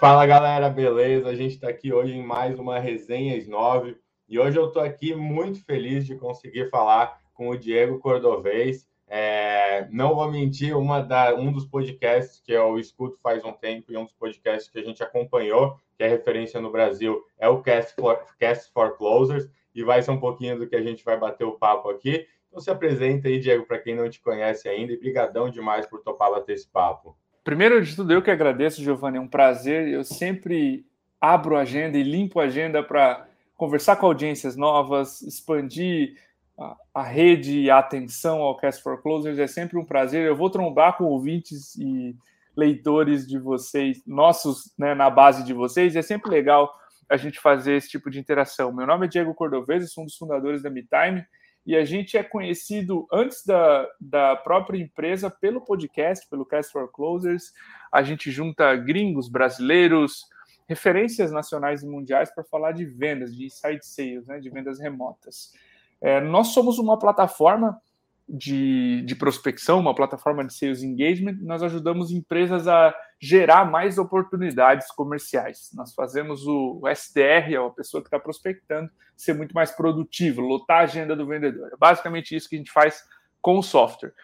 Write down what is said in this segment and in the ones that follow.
Fala galera, beleza? A gente está aqui hoje em mais uma Resenhas 9 e hoje eu estou aqui muito feliz de conseguir falar com o Diego Cordovez. É, não vou mentir, uma da, um dos podcasts que eu escuto faz um tempo e um dos podcasts que a gente acompanhou, que é referência no Brasil, é o Cast for, Cast for Closers e vai ser um pouquinho do que a gente vai bater o papo aqui. Então se apresenta aí, Diego, para quem não te conhece ainda e brigadão demais por topar bater esse papo. Primeiro de tudo, eu que agradeço, Giovanni, é um prazer. Eu sempre abro agenda e limpo agenda para conversar com audiências novas, expandir a, a, rede e a atenção ao Cast for Closers. É sempre um prazer. Eu vou trombar com ouvintes e leitores de vocês, nossos, né, na base de vocês. É sempre legal a gente fazer esse tipo de interação. Meu nome é Diego Cordovez, sou um dos fundadores da MeTime e a gente é conhecido antes da, da própria empresa pelo podcast, pelo Cast for Closers. A gente junta gringos, brasileiros, referências nacionais e mundiais para falar de vendas, de inside sales, né, de vendas remotas. É, nós somos uma plataforma de, de prospecção, uma plataforma de sales engagement, nós ajudamos empresas a gerar mais oportunidades comerciais. Nós fazemos o, o SDR, a pessoa que está prospectando, ser muito mais produtivo, lotar a agenda do vendedor. É basicamente isso que a gente faz com o software.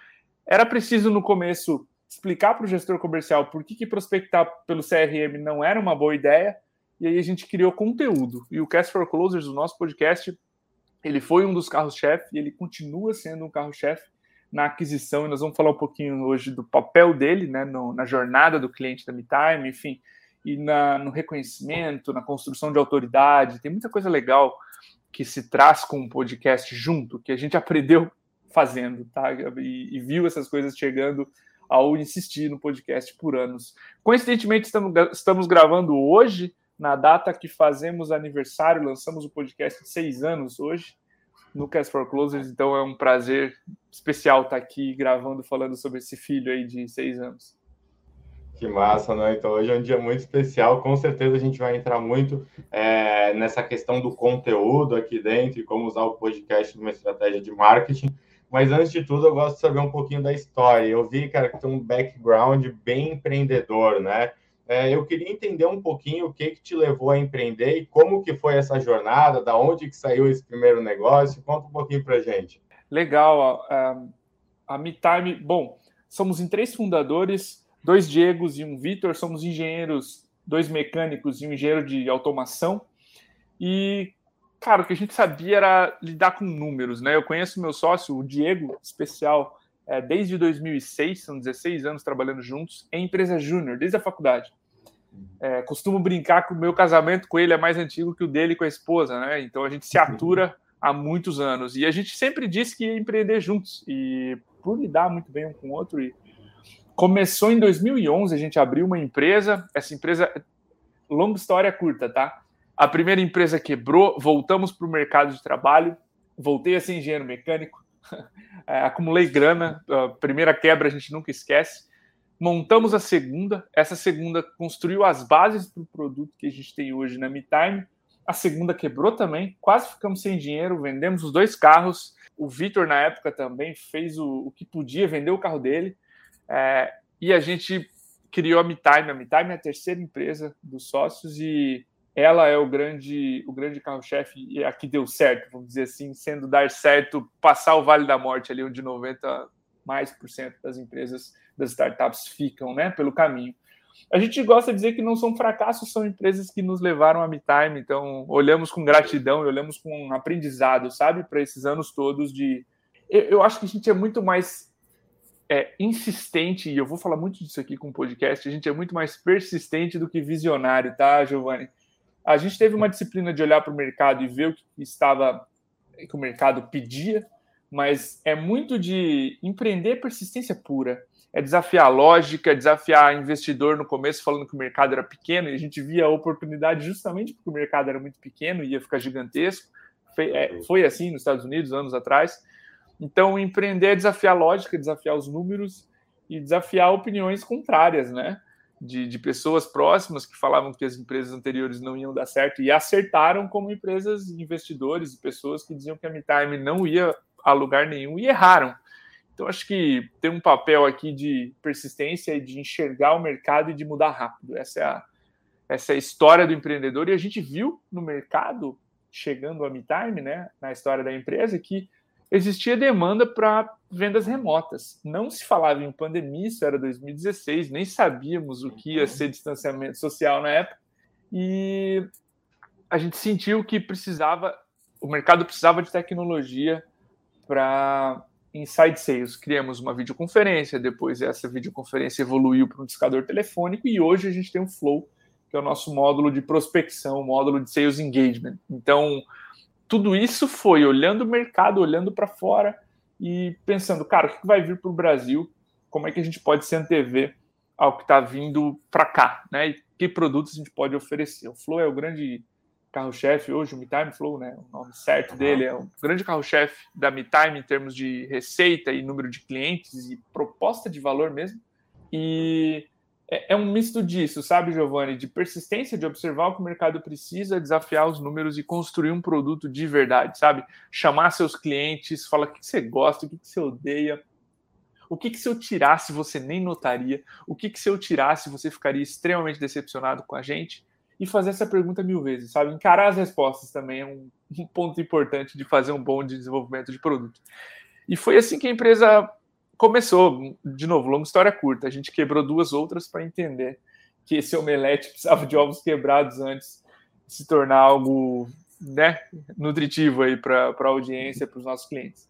Era preciso no começo explicar para o gestor comercial por que, que prospectar pelo CRM não era uma boa ideia, e aí a gente criou conteúdo. E o Cast for Closers, o nosso podcast, ele foi um dos carros-chefe e ele continua sendo um carro-chefe na aquisição. E nós vamos falar um pouquinho hoje do papel dele, né, no, na jornada do cliente da MeTime, enfim, e na, no reconhecimento, na construção de autoridade. Tem muita coisa legal que se traz com o podcast junto, que a gente aprendeu fazendo, tá? E, e viu essas coisas chegando ao insistir no podcast por anos. Coincidentemente, estamos, estamos gravando hoje na data que fazemos aniversário, lançamos o podcast seis anos hoje no Cast for Closers, então é um prazer especial estar aqui gravando, falando sobre esse filho aí de seis anos. Que massa, né? Então hoje é um dia muito especial. Com certeza a gente vai entrar muito é, nessa questão do conteúdo aqui dentro e como usar o podcast numa estratégia de marketing. Mas antes de tudo, eu gosto de saber um pouquinho da história. Eu vi, cara, que tem um background bem empreendedor, né? É, eu queria entender um pouquinho o que, que te levou a empreender e como que foi essa jornada, da onde que saiu esse primeiro negócio. Conta um pouquinho para gente. Legal. A, a MeTime, bom, somos em três fundadores, dois Diegos e um Vitor, somos engenheiros, dois mecânicos e um engenheiro de automação. E, cara, o que a gente sabia era lidar com números, né? Eu conheço meu sócio, o Diego, especial, é, desde 2006, são 16 anos trabalhando juntos, em empresa júnior, desde a faculdade. É, costumo brincar que o meu casamento com ele é mais antigo que o dele com a esposa, né? Então a gente se atura há muitos anos. E a gente sempre disse que ia empreender juntos. E por lidar muito bem um com o outro. E começou em 2011, a gente abriu uma empresa. Essa empresa, longa história curta, tá? A primeira empresa quebrou, voltamos para o mercado de trabalho, voltei a ser engenheiro mecânico, é, acumulei grana, a primeira quebra a gente nunca esquece. Montamos a segunda, essa segunda construiu as bases para o produto que a gente tem hoje na MeTime. A segunda quebrou também, quase ficamos sem dinheiro, vendemos os dois carros. O Vitor, na época, também fez o, o que podia, vendeu o carro dele. É, e a gente criou a MeTime. A MeTime é a terceira empresa dos sócios e ela é o grande o grande carro-chefe aqui deu certo, vamos dizer assim, sendo dar certo, passar o Vale da Morte ali onde 90 mais por cento das empresas, das startups ficam, né, pelo caminho. A gente gosta de dizer que não são fracassos, são empresas que nos levaram a MeTime, então olhamos com gratidão e olhamos com aprendizado, sabe, para esses anos todos de eu, eu, acho que a gente é muito mais é, insistente, e eu vou falar muito disso aqui com o podcast, a gente é muito mais persistente do que visionário, tá, Giovanni? A gente teve uma disciplina de olhar para o mercado e ver o que estava que o mercado pedia, mas é muito de empreender persistência pura. É desafiar a lógica, desafiar investidor no começo falando que o mercado era pequeno, e a gente via a oportunidade justamente porque o mercado era muito pequeno e ia ficar gigantesco. Foi, é, foi assim nos Estados Unidos anos atrás. Então, empreender é desafiar a lógica, desafiar os números e desafiar opiniões contrárias, né? De, de, pessoas próximas que falavam que as empresas anteriores não iam dar certo e acertaram como empresas investidores e pessoas que diziam que a MeTime não ia a lugar nenhum e erraram. Então acho que tem um papel aqui de persistência e de enxergar o mercado e de mudar rápido. Essa é a, essa história do empreendedor e a gente viu no mercado chegando a MeTime, né, na história da empresa, que existia demanda para vendas remotas. Não se falava em pandemia, isso era 2016, nem sabíamos o que ia ser distanciamento social na época, e a gente sentiu que precisava, o mercado precisava de tecnologia para inside sales. Criamos uma videoconferência, depois essa videoconferência evoluiu para um discador telefônico e hoje a gente tem o Flow, que é o nosso módulo de prospecção, módulo de sales engagement. Então, tudo isso foi olhando o mercado, olhando para fora e pensando, cara, o que vai vir para o Brasil? Como é que a gente pode se antever ao que está vindo para cá, né? E que produtos a gente pode oferecer? O Flow é o grande carro-chefe hoje, o MeTime Flow, né? O nome certo dele é o grande carro-chefe da MeTime em termos de receita e número de clientes e proposta de valor mesmo. E é, é um misto disso, sabe, Giovanni? De persistência, de observar o que o mercado precisa, desafiar os números e construir um produto de verdade, sabe? Chamar seus clientes, falar o que você gosta, o que você odeia. O que, que se eu tirasse você nem notaria? O que, que se eu tirasse você ficaria extremamente decepcionado com a gente? E fazer essa pergunta mil vezes, sabe? Encarar as respostas também é um, um ponto importante de fazer um bom desenvolvimento de produto. E foi assim que a empresa começou, de novo, longa história curta. A gente quebrou duas outras para entender que esse omelete precisava de ovos quebrados antes de se tornar algo né, nutritivo aí para a audiência, para os nossos clientes.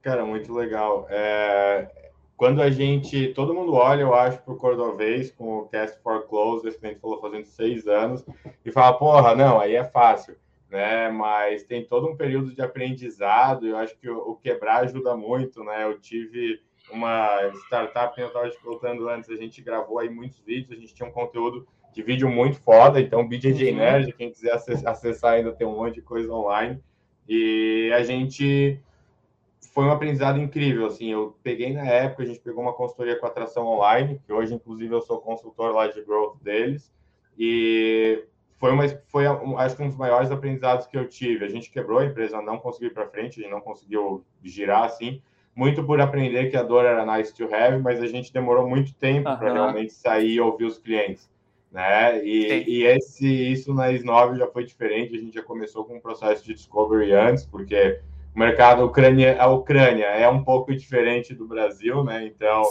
Cara, muito legal. É, quando a gente, todo mundo olha, eu acho, para o Cordovez com o Cast for Close, esse gente falou fazendo seis anos, e fala, porra, não, aí é fácil né? Mas tem todo um período de aprendizado. Eu acho que o, o quebrar ajuda muito, né? Eu tive uma startup eu estava te contando antes, a gente gravou aí muitos vídeos, a gente tinha um conteúdo de vídeo muito foda, então BJJ uhum. Nerd, quem quiser acessar ainda tem um monte de coisa online. E a gente foi um aprendizado incrível, assim, eu peguei na época, a gente pegou uma consultoria com atração online, que hoje inclusive eu sou consultor lá de growth deles, e foi, uma, foi acho que um dos maiores aprendizados que eu tive. A gente quebrou a empresa, não conseguiu ir para frente, a gente não conseguiu girar assim, muito por aprender que a dor era nice to have, mas a gente demorou muito tempo uhum. para realmente sair e ouvir os clientes. Né? E, e esse, isso na S9 já foi diferente, a gente já começou com um processo de discovery antes, porque o mercado Ucrânia, a Ucrânia é um pouco diferente do Brasil, né? Então,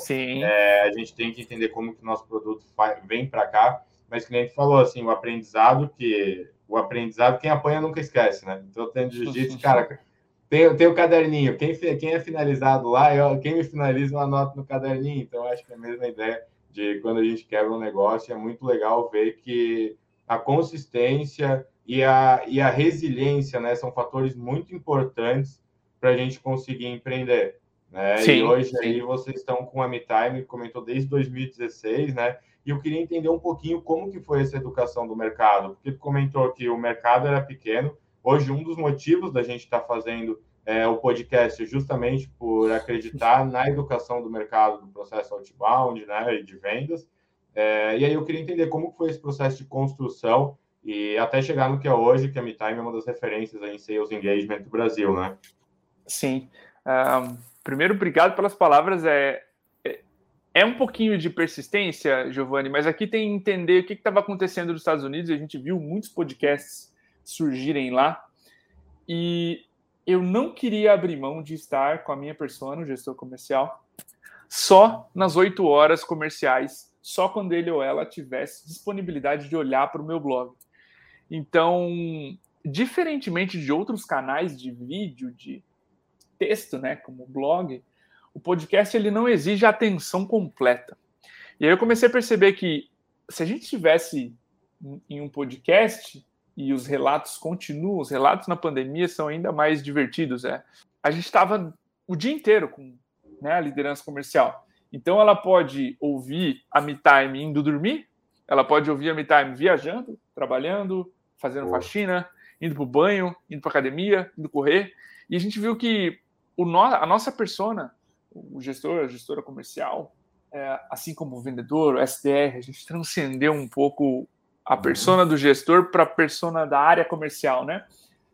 é, a gente tem que entender como que nosso produto vem para cá mas que nem gente falou, assim, o aprendizado que... O aprendizado, quem apanha nunca esquece, né? Então, tendo jiu-jitsu, cara, tem, tem o caderninho. Quem, quem é finalizado lá, eu, quem me finaliza, eu anoto no caderninho. Então, acho que é a mesma ideia de quando a gente quebra um negócio, é muito legal ver que a consistência e a, e a resiliência, né, são fatores muito importantes para a gente conseguir empreender. Né? Sim, e hoje sim. aí vocês estão com a MeTime, comentou desde 2016, né? E eu queria entender um pouquinho como que foi essa educação do mercado, porque comentou que o mercado era pequeno. Hoje, um dos motivos da gente estar tá fazendo é, o podcast é justamente por acreditar na educação do mercado, do processo outbound, né, e de vendas. É, e aí eu queria entender como foi esse processo de construção e até chegar no que é hoje, que a MeTime é uma das referências em Sales Engagement do Brasil, né? Sim. Um, primeiro, obrigado pelas palavras. É, é um pouquinho de persistência, Giovanni, mas aqui tem entender o que estava acontecendo nos Estados Unidos. A gente viu muitos podcasts surgirem lá e eu não queria abrir mão de estar com a minha persona, o gestor comercial, só nas oito horas comerciais, só quando ele ou ela tivesse disponibilidade de olhar para o meu blog. Então, diferentemente de outros canais de vídeo, de texto, né, como blog, o podcast ele não exige atenção completa. E aí eu comecei a perceber que se a gente estivesse em um podcast e os relatos continuam, os relatos na pandemia são ainda mais divertidos. É. A gente estava o dia inteiro com né, a liderança comercial. Então ela pode ouvir a Me Time indo dormir, ela pode ouvir a Me Time viajando, trabalhando, fazendo faxina, indo para o banho, indo para academia, indo correr. E a gente viu que o no, a nossa persona o gestor, a gestora comercial, é, assim como o vendedor, o SDR, a gente transcendeu um pouco a uhum. persona do gestor para a persona da área comercial, né?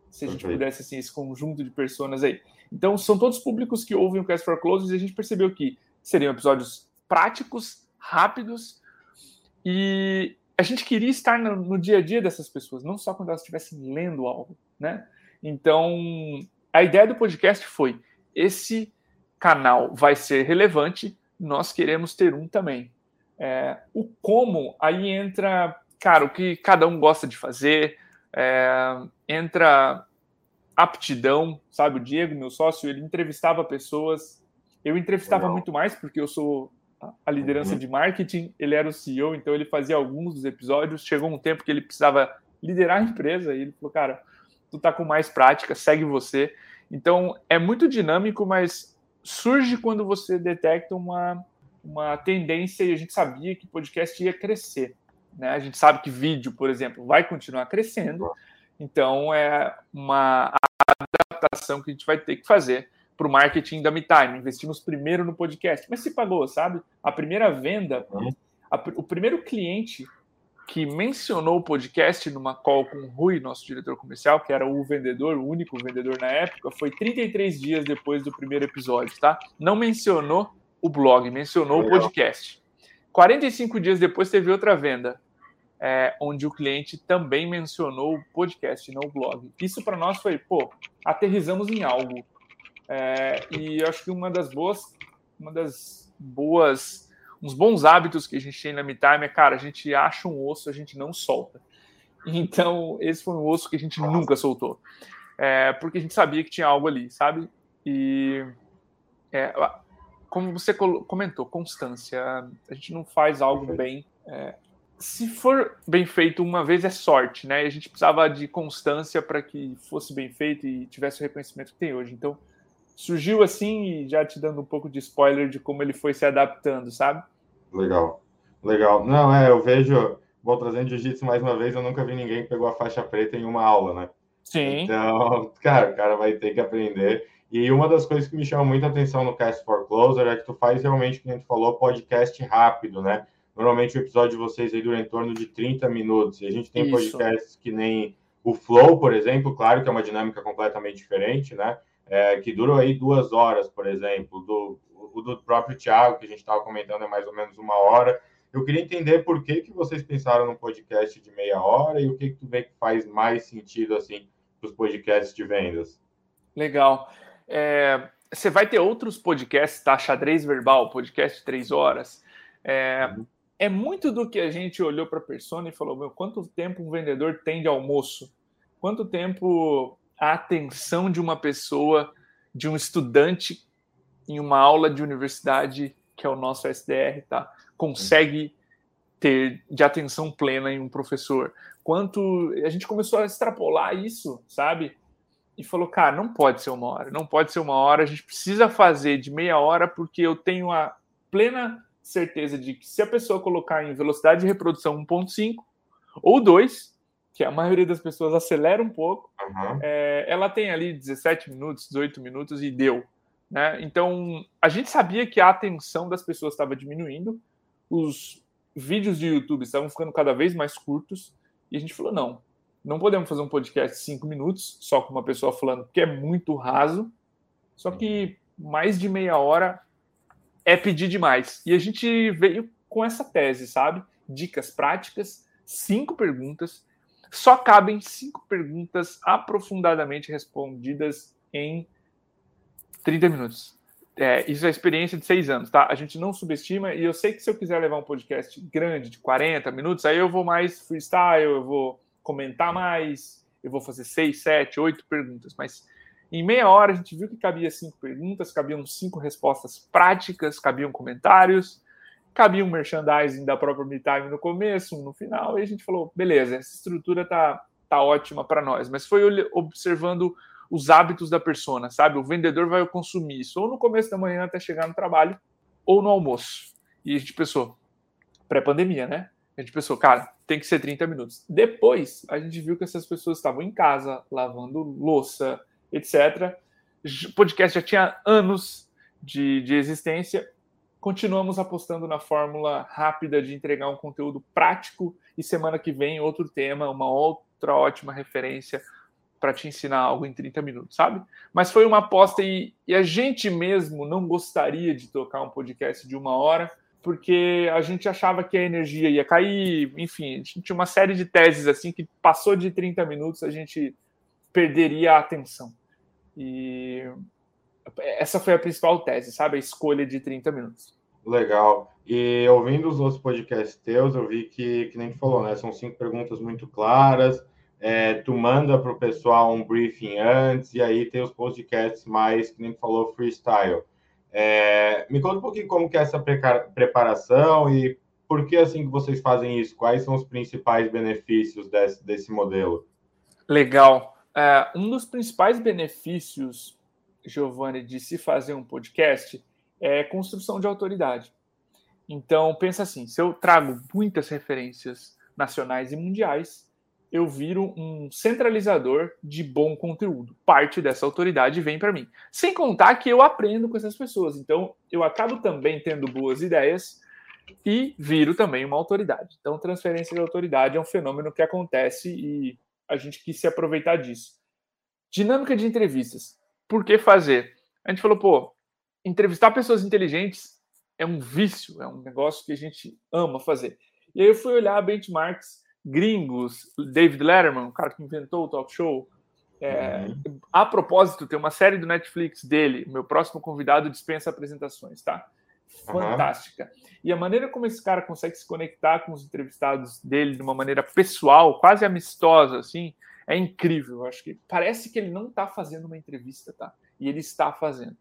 Se a gente okay. pudesse, assim, esse conjunto de personas aí. Então, são todos públicos que ouvem o Cast for Closes e a gente percebeu que seriam episódios práticos, rápidos e a gente queria estar no, no, dia a dia dessas pessoas, não só quando elas estivessem lendo algo, né? Então, a ideia do podcast foi: esse canal vai ser relevante, nós queremos ter um também. É, o como, aí entra, cara, o que cada um gosta de fazer, é, entra aptidão, sabe? O Diego, meu sócio, ele entrevistava pessoas. Eu entrevistava Legal. muito mais, porque eu sou a liderança uhum. de marketing, ele era o CEO, então ele fazia alguns dos episódios. Chegou um tempo que ele precisava liderar a empresa e ele falou: Cara, tu tá com mais prática, segue você. Então é muito dinâmico, mas surge quando você detecta uma, uma tendência e a gente sabia que o podcast ia crescer. Né? A gente sabe que vídeo, por exemplo, vai continuar crescendo, então é uma adaptação que a gente vai ter que fazer para o marketing da MeTime. Investimos primeiro no podcast, mas se pagou, sabe? A primeira venda, uhum. a, o primeiro cliente que mencionou o podcast numa call com o Rui, nosso diretor comercial, que era o vendedor, o único vendedor na época, foi 33 dias depois do primeiro episódio, tá? Não mencionou o blog, mencionou Legal. o podcast. 45 dias depois teve outra venda, é, onde o cliente também mencionou o podcast, não o blog. Isso para nós foi, pô, aterrizamos em algo. É, e eu acho que uma das boas, uma das boas, uns bons hábitos que a gente tem na MeTime é, cara, a gente acha um osso, a gente não solta. Então, esse foi um osso que a gente nunca soltou. É, porque a gente sabia que tinha algo ali, sabe? E é, como você comentou, constância. A gente não faz algo bem. É, se for bem feito uma vez é sorte, né? A gente precisava de constância para que fosse bem feito e tivesse o reconhecimento que tem hoje. Então, surgiu assim e já te dando um pouco de spoiler de como ele foi se adaptando, sabe? Legal, legal. Não, é, eu vejo, vou trazendo jiu-jitsu mais uma vez, eu nunca vi ninguém que pegou a faixa preta em uma aula, né? Sim. Então, cara, o cara vai ter que aprender. E uma das coisas que me chama muita atenção no Cast for Closer é que tu faz realmente, como a gente falou, podcast rápido, né? Normalmente o episódio de vocês aí dura em torno de 30 minutos. E a gente tem Isso. podcasts que nem o Flow, por exemplo, claro que é uma dinâmica completamente diferente, né? É, que durou aí duas horas, por exemplo, do, o do próprio Thiago, que a gente estava comentando, é mais ou menos uma hora. Eu queria entender por que, que vocês pensaram num podcast de meia hora e o que, que tu vê que faz mais sentido assim para os podcasts de vendas. Legal. É, você vai ter outros podcasts, tá? Xadrez Verbal, podcast de três horas. É, uhum. é muito do que a gente olhou para a persona e falou: meu, quanto tempo um vendedor tem de almoço? Quanto tempo a atenção de uma pessoa, de um estudante em uma aula de universidade, que é o nosso SDR, tá? Consegue ter de atenção plena em um professor. Quanto a gente começou a extrapolar isso, sabe? E falou, cara, não pode ser uma hora, não pode ser uma hora, a gente precisa fazer de meia hora, porque eu tenho a plena certeza de que se a pessoa colocar em velocidade de reprodução 1.5 ou 2, que a maioria das pessoas acelera um pouco, uhum. é, ela tem ali 17 minutos, 18 minutos e deu. Né? Então, a gente sabia que a atenção das pessoas estava diminuindo, os vídeos de YouTube estavam ficando cada vez mais curtos, e a gente falou: não, não podemos fazer um podcast de 5 minutos só com uma pessoa falando, porque é muito raso, só que mais de meia hora é pedir demais. E a gente veio com essa tese, sabe? Dicas práticas, cinco perguntas só cabem cinco perguntas aprofundadamente respondidas em 30 minutos. É, isso é experiência de seis anos, tá? A gente não subestima, e eu sei que se eu quiser levar um podcast grande, de 40 minutos, aí eu vou mais freestyle, eu vou comentar mais, eu vou fazer seis, sete, oito perguntas, mas em meia hora a gente viu que cabia cinco perguntas, cabiam cinco respostas práticas, cabiam comentários, cabia um merchandising da própria MeTime no começo, um no final, e a gente falou, beleza, essa estrutura tá, tá ótima para nós, mas foi observando os hábitos da persona, sabe? O vendedor vai consumir isso ou no começo da manhã até chegar no trabalho, ou no almoço. E a gente pensou, pré-pandemia, né? A gente pensou, cara, tem que ser 30 minutos. Depois, a gente viu que essas pessoas estavam em casa, lavando louça, etc. O podcast já tinha anos de, de existência Continuamos apostando na fórmula rápida de entregar um conteúdo prático e semana que vem outro tema, uma outra ótima referência para te ensinar algo em 30 minutos, sabe? Mas foi uma aposta e, e, a gente mesmo não gostaria de tocar um podcast de uma hora, porque a gente achava que a energia ia cair, enfim, a gente tinha uma série de teses assim que passou de 30 minutos a gente perderia a atenção. E essa foi a principal tese, sabe? A escolha de 30 minutos. Legal. E ouvindo os outros podcasts teus, eu vi que, que nem tu falou, né? São cinco perguntas muito claras. É, tu manda para o pessoal um briefing antes, e aí tem os podcasts mais, que nem tu falou, freestyle. É, me conta um pouquinho como que é essa preparação e por que assim que vocês fazem isso? Quais são os principais benefícios desse, desse modelo? Legal. É, um dos principais benefícios, Giovanni, de se fazer um podcast é construção de autoridade. Então, pensa assim: se eu trago muitas referências nacionais e mundiais, eu viro um centralizador de bom conteúdo. Parte dessa autoridade vem para mim. Sem contar que eu aprendo com essas pessoas. Então, eu acabo também tendo boas ideias e viro também uma autoridade. Então, transferência de autoridade é um fenômeno que acontece e a gente quis se aproveitar disso. Dinâmica de entrevistas. Por que fazer? A gente falou, pô, entrevistar pessoas inteligentes é um vício, é um negócio que a gente ama fazer. E aí eu fui olhar benchmarks gringos, David Letterman, o cara que inventou o talk show. É, uhum. A propósito, tem uma série do Netflix dele, meu próximo convidado dispensa apresentações, tá? Fantástica. Uhum. E a maneira como esse cara consegue se conectar com os entrevistados dele de uma maneira pessoal, quase amistosa, assim, é incrível. Eu acho que parece que ele não está fazendo uma entrevista, tá? E ele está fazendo.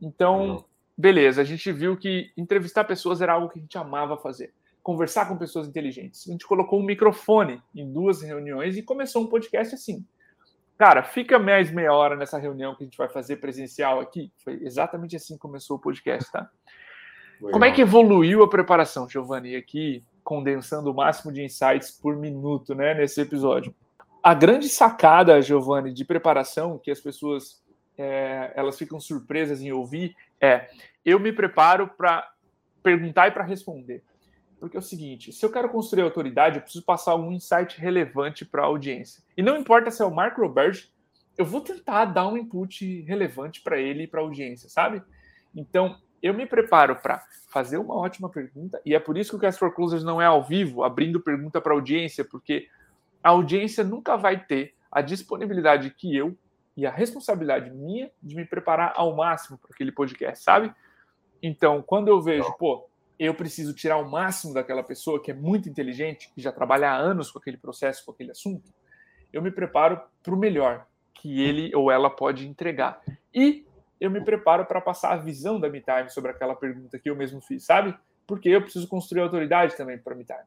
Então, uhum. beleza, a gente viu que entrevistar pessoas era algo que a gente amava fazer. Conversar com pessoas inteligentes. A gente colocou um microfone em duas reuniões e começou um podcast assim. Cara, fica mais meia hora nessa reunião que a gente vai fazer presencial aqui. Foi exatamente assim que começou o podcast, tá? Legal. Como é que evoluiu a preparação, Giovanni? Aqui, condensando o máximo de insights por minuto, né, nesse episódio. A grande sacada, Giovanni, de preparação que as pessoas é, elas ficam surpresas em ouvir é eu me preparo para perguntar e para responder. Porque é o seguinte, se eu quero construir autoridade, eu preciso passar um insight relevante para a audiência. E não importa se é o Mark Roberge, eu vou tentar dar um input relevante para ele e para a audiência, sabe? Então, eu me preparo para fazer uma ótima pergunta, e é por isso que o Cast for Closers não é ao vivo, abrindo pergunta para a audiência, porque a audiência nunca vai ter a disponibilidade que eu e a responsabilidade minha de me preparar ao máximo para aquele podcast, sabe? Então, quando eu vejo, pô, eu preciso tirar o máximo daquela pessoa que é muito inteligente, que já trabalha há anos com aquele processo, com aquele assunto, eu me preparo para o melhor que ele ou ela pode entregar. E eu me preparo para passar a visão da MeTime sobre aquela pergunta que eu mesmo fiz, sabe? Porque eu preciso construir autoridade também para a MeTime.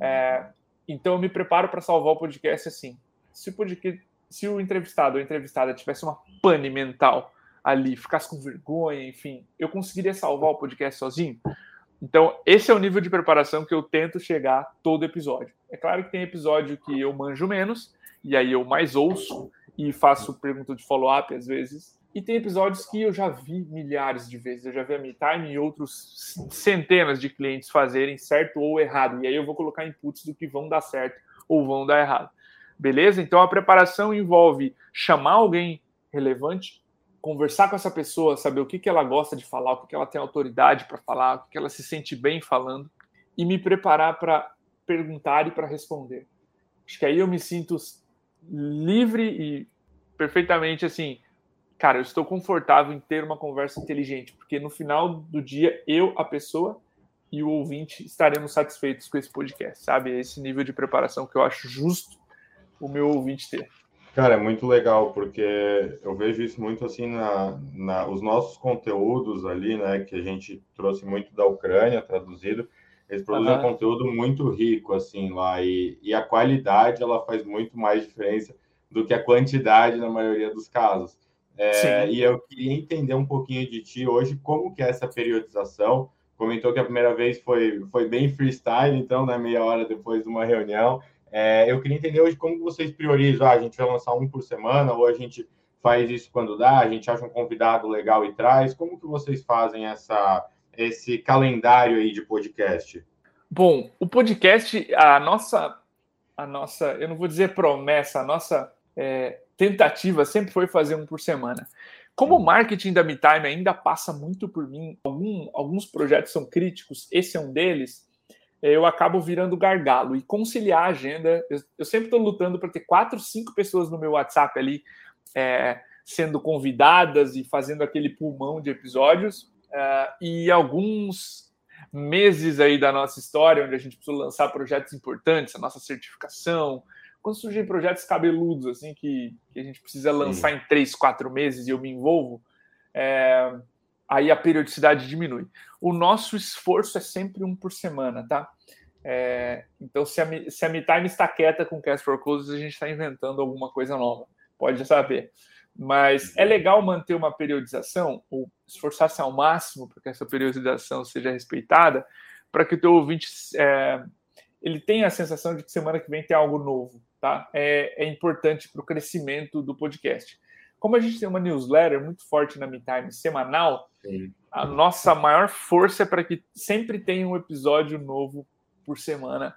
É, então eu me preparo para salvar o podcast assim. Se o podcast, se o entrevistado ou entrevistada tivesse uma pane mental ali, ficasse com vergonha, enfim, eu conseguiria salvar o podcast sozinho? Então, esse é o nível de preparação que eu tento chegar todo episódio. É claro que tem episódio que eu manjo menos, e aí eu mais ouço e faço pergunta de follow-up às vezes. E tem episódios que eu já vi milhares de vezes. Eu já vi a MeTime e outros centenas de clientes fazerem certo ou errado. E aí eu vou colocar inputs do que vão dar certo ou vão dar errado. Beleza? Então a preparação envolve chamar alguém relevante, conversar com essa pessoa, saber o que, que ela gosta de falar, o que, que ela tem autoridade para falar, o que, que ela se sente bem falando, e me preparar para perguntar e para responder. Acho que aí eu me sinto livre e perfeitamente assim, cara, eu estou confortável em ter uma conversa inteligente, porque no final do dia eu, a pessoa e o ouvinte estaremos satisfeitos com esse podcast, sabe? Esse nível de preparação que eu acho justo o meu ouvinte ter. Cara, é muito legal, porque eu vejo isso muito assim na, na os nossos conteúdos ali, né, que a gente trouxe muito da Ucrânia, traduzido, eles produzem uhum. um conteúdo muito rico, assim, lá, e, e a qualidade, ela faz muito mais diferença do que a quantidade na maioria dos casos. É, e eu queria entender um pouquinho de ti hoje, como que é essa periodização, comentou que a primeira vez foi, foi bem freestyle, então, né, meia hora depois de uma reunião, é, eu queria entender hoje como vocês priorizam. Ah, a gente vai lançar um por semana ou a gente faz isso quando dá, a gente acha um convidado legal e traz. Como que vocês fazem essa, esse calendário aí de podcast? Bom, o podcast, a nossa, a nossa, eu não vou dizer promessa, a nossa é, tentativa sempre foi fazer um por semana. Como o marketing da MeTime ainda passa muito por mim, algum, alguns projetos são críticos, esse é um deles, eu acabo virando gargalo e conciliar a agenda. Eu, eu sempre estou lutando para ter quatro, cinco pessoas no meu WhatsApp ali é, sendo convidadas e fazendo aquele pulmão de episódios. É, e alguns meses aí da nossa história, onde a gente precisa lançar projetos importantes, a nossa certificação, quando surgem projetos cabeludos, assim, que, que a gente precisa lançar Sim. em três, quatro meses e eu me envolvo, é, aí a periodicidade diminui. O nosso esforço é sempre um por semana, tá? É, então, se a, se a MeTime está quieta com Cast for Closes, a gente está inventando alguma coisa nova, pode saber. Mas é legal manter uma periodização, ou esforçar-se ao máximo para que essa periodização seja respeitada, para que o teu ouvinte é, ele tenha a sensação de que semana que vem tem algo novo tá? É, é importante para o crescimento do podcast. Como a gente tem uma newsletter muito forte na MeTime semanal, Sim. a nossa maior força é para que sempre tenha um episódio novo por semana,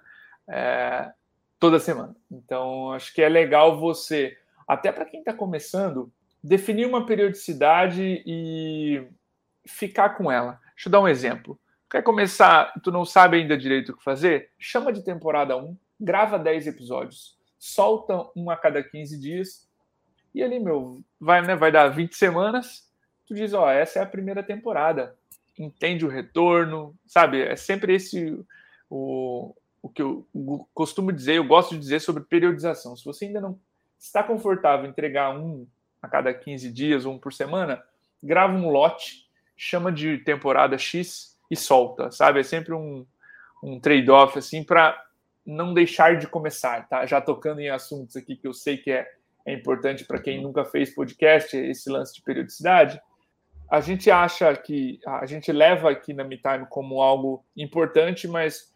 é, toda semana. Então, acho que é legal você, até para quem está começando, definir uma periodicidade e ficar com ela. Deixa eu dar um exemplo. Quer começar, tu não sabe ainda direito o que fazer? Chama de temporada 1, grava 10 episódios solta um a cada 15 dias. E ali, meu, vai, né, vai dar 20 semanas. Tu diz, ó, essa é a primeira temporada. Entende o retorno, sabe? É sempre esse o, o que eu costumo dizer, eu gosto de dizer sobre periodização. Se você ainda não está confortável em entregar um a cada 15 dias um por semana, grava um lote, chama de temporada X e solta, sabe? É sempre um, um trade-off assim para não deixar de começar, tá? Já tocando em assuntos aqui que eu sei que é, é importante para quem nunca fez podcast, esse lance de periodicidade. A gente acha que a gente leva aqui na MeTime como algo importante, mas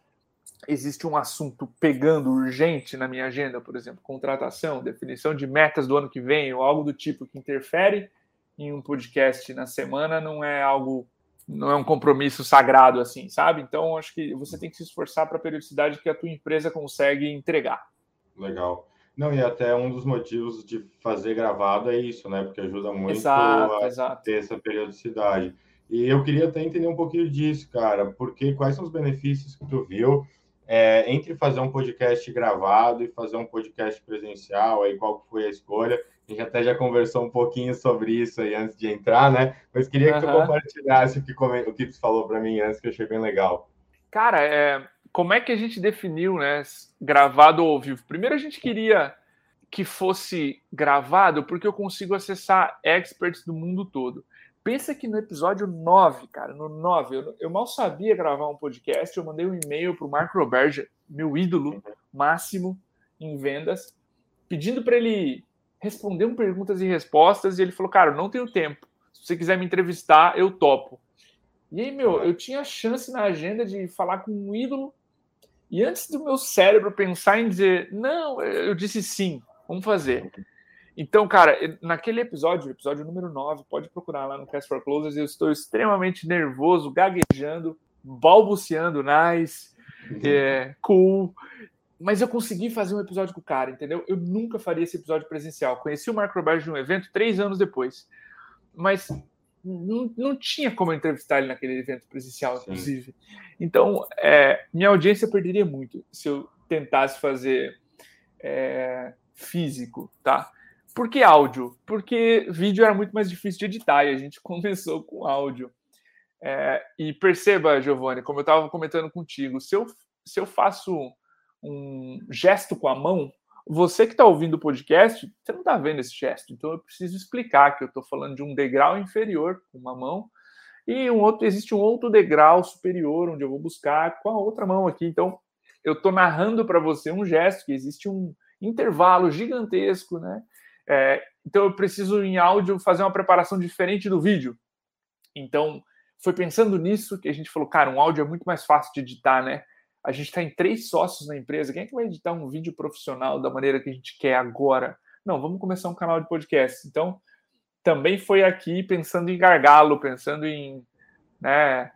existe um assunto pegando urgente na minha agenda, por exemplo, contratação, definição de metas do ano que vem, ou algo do tipo que interfere em um podcast na semana, não é algo não é um compromisso sagrado assim, sabe? Então acho que você tem que se esforçar para a periodicidade que a tua empresa consegue entregar. Legal. Não, e até um dos motivos de fazer gravado é isso, né? Porque ajuda muito exato, a exato. ter essa periodicidade. E eu queria até entender um pouquinho disso, cara, porque quais são os benefícios que tu viu é, entre fazer um podcast gravado e fazer um podcast presencial, aí qual foi a escolha? A gente até já conversou um pouquinho sobre isso aí antes de entrar, né? Mas queria que uhum. tu compartilhasse o que, o que tu falou para mim antes, que eu achei bem legal. Cara, é, como é que a gente definiu, né? Gravado ou ao vivo? Primeiro a gente queria que fosse gravado porque eu consigo acessar experts do mundo todo. Pensa que no episódio 9, cara, no 9, eu, eu mal sabia gravar um podcast, eu mandei um e-mail para o Marco Roberge, meu ídolo máximo em vendas, pedindo para ele respondeu perguntas e respostas e ele falou: Cara, não tenho tempo. Se você quiser me entrevistar, eu topo. E aí, meu, eu tinha chance na agenda de falar com um ídolo. E antes do meu cérebro pensar em dizer não, eu disse sim, vamos fazer. Então, cara, naquele episódio, episódio número 9, pode procurar lá no Cast for Closers, eu estou extremamente nervoso, gaguejando, balbuciando, nice, uhum. é, cool mas eu consegui fazer um episódio com o cara, entendeu? Eu nunca faria esse episódio presencial. Conheci o Marco Roberto um evento três anos depois, mas não, não tinha como entrevistar ele naquele evento presencial, inclusive. Então, é, minha audiência perderia muito se eu tentasse fazer é, físico, tá? Por que áudio? Porque vídeo era muito mais difícil de editar e a gente começou com áudio. É, e perceba, Giovanni, como eu estava comentando contigo, se eu, se eu faço um gesto com a mão, você que está ouvindo o podcast, você não está vendo esse gesto. Então eu preciso explicar que eu estou falando de um degrau inferior com uma mão e um outro existe um outro degrau superior onde eu vou buscar com a outra mão aqui. Então eu estou narrando para você um gesto que existe um intervalo gigantesco, né? É, então eu preciso em áudio fazer uma preparação diferente do vídeo. Então foi pensando nisso que a gente falou, cara, um áudio é muito mais fácil de editar, né? a gente está em três sócios na empresa. Quem é que vai editar um vídeo profissional da maneira que a gente quer agora? Não, vamos começar um canal de podcast. Então, também foi aqui pensando em gargalo, pensando em né,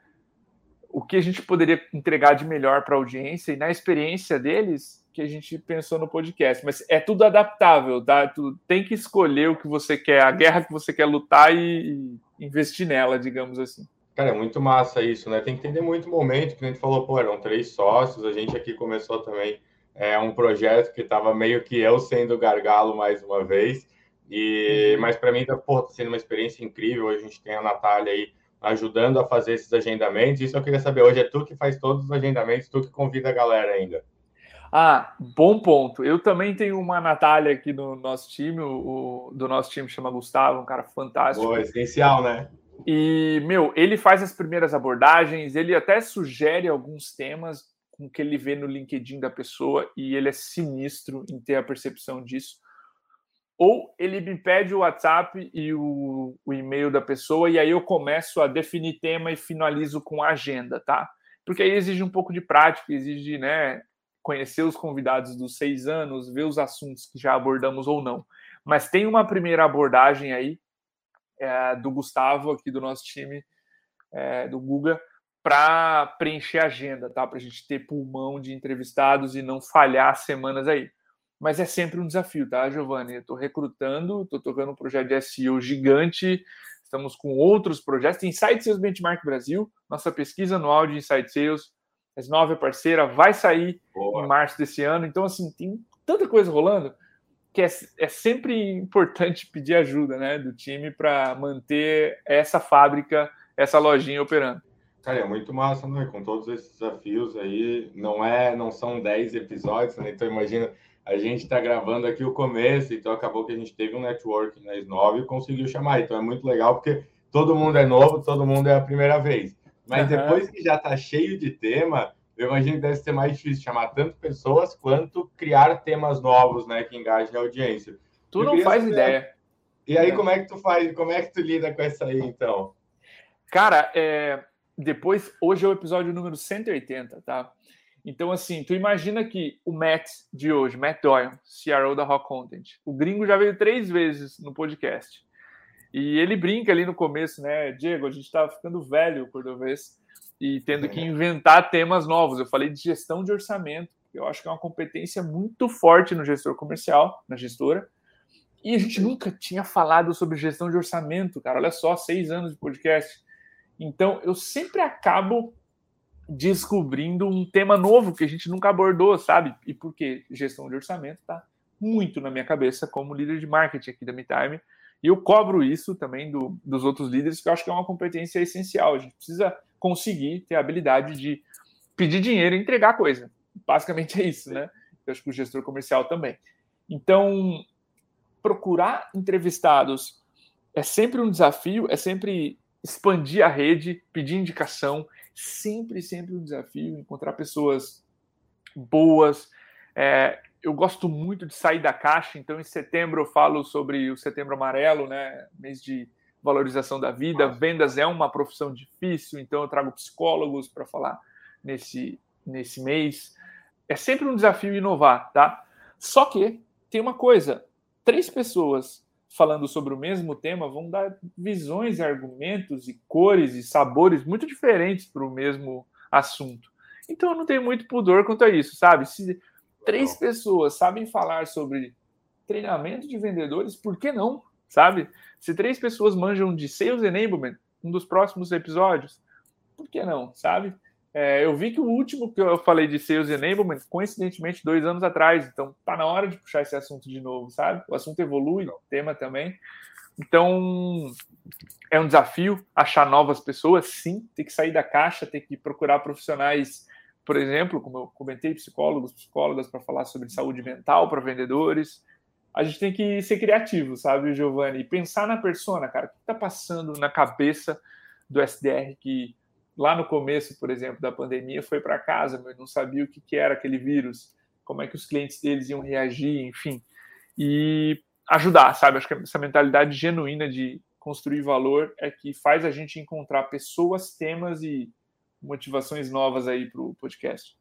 o que a gente poderia entregar de melhor para a audiência e na experiência deles, que a gente pensou no podcast. Mas é tudo adaptável, tá? Tu tem que escolher o que você quer, a guerra que você quer lutar e, e investir nela, digamos assim. Cara, é muito massa isso, né? Tem que entender muito o momento, que a gente falou, pô, eram três sócios, a gente aqui começou também é, um projeto que estava meio que eu sendo gargalo mais uma vez, e uhum. mas para mim tá, pô, tá sendo uma experiência incrível, a gente tem a Natália aí ajudando a fazer esses agendamentos, isso eu queria saber, hoje é tu que faz todos os agendamentos, tu que convida a galera ainda. Ah, bom ponto. Eu também tenho uma Natália aqui no nosso time, o, o do nosso time chama Gustavo, um cara fantástico. Boa, essencial, né? E, meu, ele faz as primeiras abordagens, ele até sugere alguns temas com que ele vê no LinkedIn da pessoa e ele é sinistro em ter a percepção disso. Ou ele me pede o WhatsApp e o, o e-mail da pessoa e aí eu começo a definir tema e finalizo com a agenda, tá? Porque aí exige um pouco de prática, exige, né, conhecer os convidados dos seis anos, ver os assuntos que já abordamos ou não. Mas tem uma primeira abordagem aí é, do Gustavo, aqui do nosso time, é, do Guga, para preencher a agenda, tá? Para a gente ter pulmão de entrevistados e não falhar semanas aí. Mas é sempre um desafio, tá, Giovanni? Estou recrutando, estou tocando um projeto de SEO gigante, estamos com outros projetos. Tem Insight Sales Benchmark Brasil, nossa pesquisa anual de Insight Sales, as nova parceira, vai sair Boa. em março desse ano. Então, assim, tem tanta coisa rolando que é, é sempre importante pedir ajuda né, do time para manter essa fábrica, essa lojinha operando. Cara, é muito massa, né? Com todos esses desafios aí, não é, não são 10 episódios, né? Então imagina, a gente está gravando aqui o começo, então acabou que a gente teve um network na S9 e conseguiu chamar. Então é muito legal porque todo mundo é novo, todo mundo é a primeira vez. Mas uhum. depois que já está cheio de tema, eu imagino que deve ser mais difícil chamar tanto pessoas quanto criar temas novos, né, que engajem a audiência. Tu eu não faz saber, ideia. E aí, como é que tu faz? Como é que tu lida com essa aí, então? Cara, é... depois, hoje é o episódio número 180, tá? Então, assim, tu imagina que o Matt de hoje, Matt Doyle, CRO da Rock Content, o gringo já veio três vezes no podcast. E ele brinca ali no começo, né? Diego, a gente tá ficando velho por vez e tendo que inventar temas novos. Eu falei de gestão de orçamento, eu acho que é uma competência muito forte no gestor comercial, na gestora. E a gente nunca tinha falado sobre gestão de orçamento, cara. Olha só, seis anos de podcast. Então, eu sempre acabo descobrindo um tema novo que a gente nunca abordou, sabe? E por quê? Gestão de orçamento tá muito na minha cabeça como líder de marketing aqui da MeTime. E eu cobro isso também do, dos outros líderes, que eu acho que é uma competência essencial. A gente precisa conseguir ter a habilidade de pedir dinheiro e entregar coisa. Basicamente é isso, né? Eu acho que o gestor comercial também. Então, procurar entrevistados é sempre um desafio, é sempre expandir a rede, pedir indicação, sempre, sempre um desafio, encontrar pessoas boas. É, eu gosto muito de sair da caixa, então em setembro eu falo sobre o setembro amarelo, né? Mês de valorização da vida. Vendas é uma profissão difícil, então eu trago psicólogos para falar nesse, nesse mês. É sempre um desafio inovar, tá? Só que tem uma coisa: três pessoas falando sobre o mesmo tema vão dar visões, argumentos e cores e sabores muito diferentes para o mesmo assunto. Então eu não tenho muito pudor quanto a isso, sabe? Se três pessoas sabem falar sobre treinamento de vendedores, por que não? Sabe? Se três pessoas manjam de Sales Enablement, um dos próximos episódios, por que não, sabe? É, eu vi que o último que eu falei de Sales Enablement, coincidentemente, dois anos atrás, então tá na hora de puxar esse assunto de novo, sabe? O assunto evolui, o tema também. Então, é um desafio achar novas pessoas, sim, tem que sair da caixa, tem que procurar profissionais, por exemplo, como eu comentei, psicólogos, psicólogas para falar sobre saúde mental para vendedores, a gente tem que ser criativo, sabe, Giovanni? E pensar na persona, cara. O que está passando na cabeça do SDR que lá no começo, por exemplo, da pandemia, foi para casa, mas não sabia o que, era aquele vírus, como é que os clientes deles iam reagir, enfim. E ajudar, sabe? Acho que essa mentalidade genuína de construir valor é que faz a gente encontrar pessoas, temas e motivações novas aí para o podcast.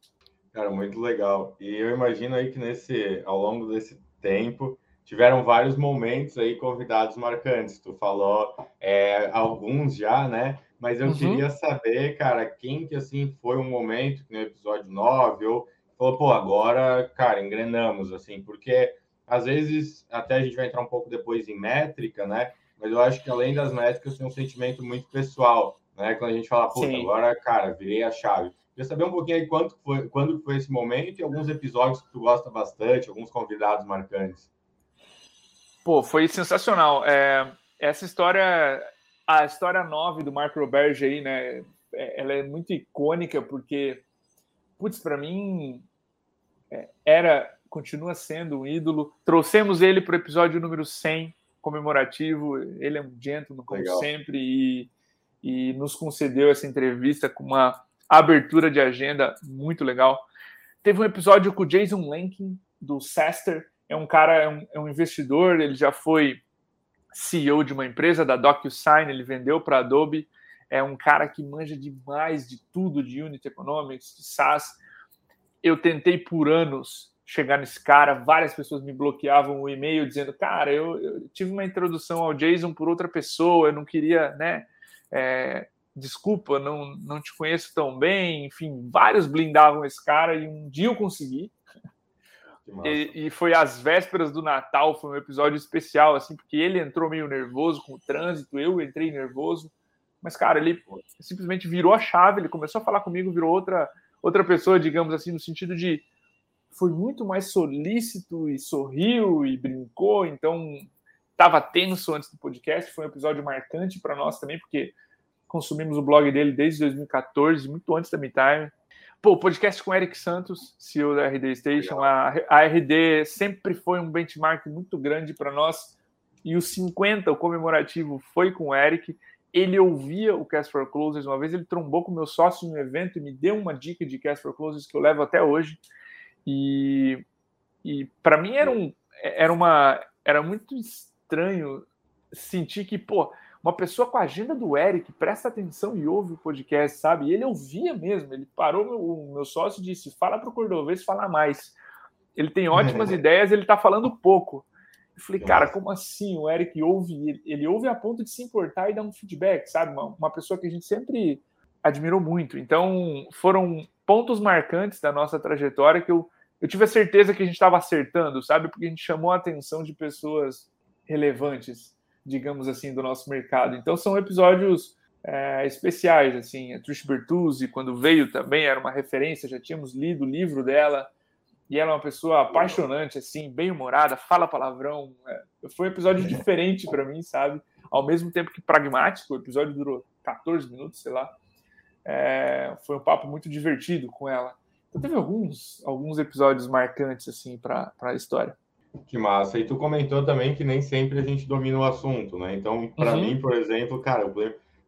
Cara, muito legal. E eu imagino aí que nesse, ao longo desse tempo. Tiveram vários momentos aí, convidados marcantes. Tu falou é, alguns já, né? Mas eu uhum. queria saber, cara, quem que assim foi um momento no episódio 9, ou falou, pô, agora, cara, engrenamos, assim, porque às vezes, até a gente vai entrar um pouco depois em métrica, né? Mas eu acho que além das métricas, tem um sentimento muito pessoal, né? Quando a gente fala, puta, agora, cara, virei a chave. Queria saber um pouquinho aí quanto foi, quando foi esse momento e alguns episódios que tu gosta bastante, alguns convidados marcantes. Pô, foi sensacional. É, essa história, a história 9 do Marco Roberge aí, né? É, ela é muito icônica porque, putz, para mim é, era, continua sendo um ídolo. Trouxemos ele para o episódio número 100 comemorativo. Ele é um gentleman, como Legal. sempre, e, e nos concedeu essa entrevista com uma abertura de agenda muito legal. Teve um episódio com o Jason Lankin, do Sester. É um cara, é um, é um investidor, ele já foi CEO de uma empresa, da DocuSign, ele vendeu para Adobe. É um cara que manja demais de tudo, de Unit Economics, de SaaS. Eu tentei por anos chegar nesse cara. Várias pessoas me bloqueavam o e-mail dizendo, cara, eu, eu, tive uma introdução ao Jason por outra pessoa, eu não queria, né? É, desculpa, não, não te conheço tão bem. Enfim, vários blindavam esse cara e um dia eu consegui. E, e, foi às vésperas do Natal, foi um episódio especial, assim, porque ele entrou meio nervoso com o trânsito, eu entrei nervoso. Mas, cara, ele simplesmente virou a chave, ele começou a falar comigo, virou outra, outra pessoa, digamos assim, no sentido de foi muito mais solícito e sorriu e brincou, então estava tenso antes do podcast, foi um episódio marcante para nós também, porque consumimos o blog dele desde 2014, muito antes da MeTime. Pô, podcast com Eric Santos, CEO da RD Station. A, a RD sempre foi um benchmark muito grande para nós. E o 50, o comemorativo, foi com o Eric. Ele ouvia o Cast for Closers. Uma vez ele trombou com meu sócio um evento e me deu uma dica de Cast for Closers que eu levo até hoje. E, e para mim era, um, era, uma, era muito estranho sentir que, pô, uma pessoa com a agenda do Eric presta atenção e ouve o podcast, sabe? E ele ouvia mesmo. Ele parou, meu, o meu sócio disse: fala para o Cordovez falar mais. Ele tem ótimas ideias, ele está falando pouco. Eu falei, cara, como assim? O Eric ouve, ele, ele ouve a ponto de se importar e dar um feedback, sabe? Uma, uma pessoa que a gente sempre admirou muito. Então, foram pontos marcantes da nossa trajetória que eu, eu tive a certeza que a gente estava acertando, sabe? Porque a gente chamou a atenção de pessoas relevantes digamos assim, do nosso mercado. Então são episódios é, especiais, assim. A Trish Bertuzzi, quando veio também, era uma referência, já tínhamos lido o livro dela, e ela é uma pessoa apaixonante, assim, bem humorada, fala palavrão. É, foi um episódio diferente para mim, sabe? Ao mesmo tempo que pragmático, o episódio durou 14 minutos, sei lá. É, foi um papo muito divertido com ela. Então teve alguns, alguns episódios marcantes, assim, para a história. Que massa. E tu comentou também que nem sempre a gente domina o assunto, né? Então, para uhum. mim, por exemplo, cara, o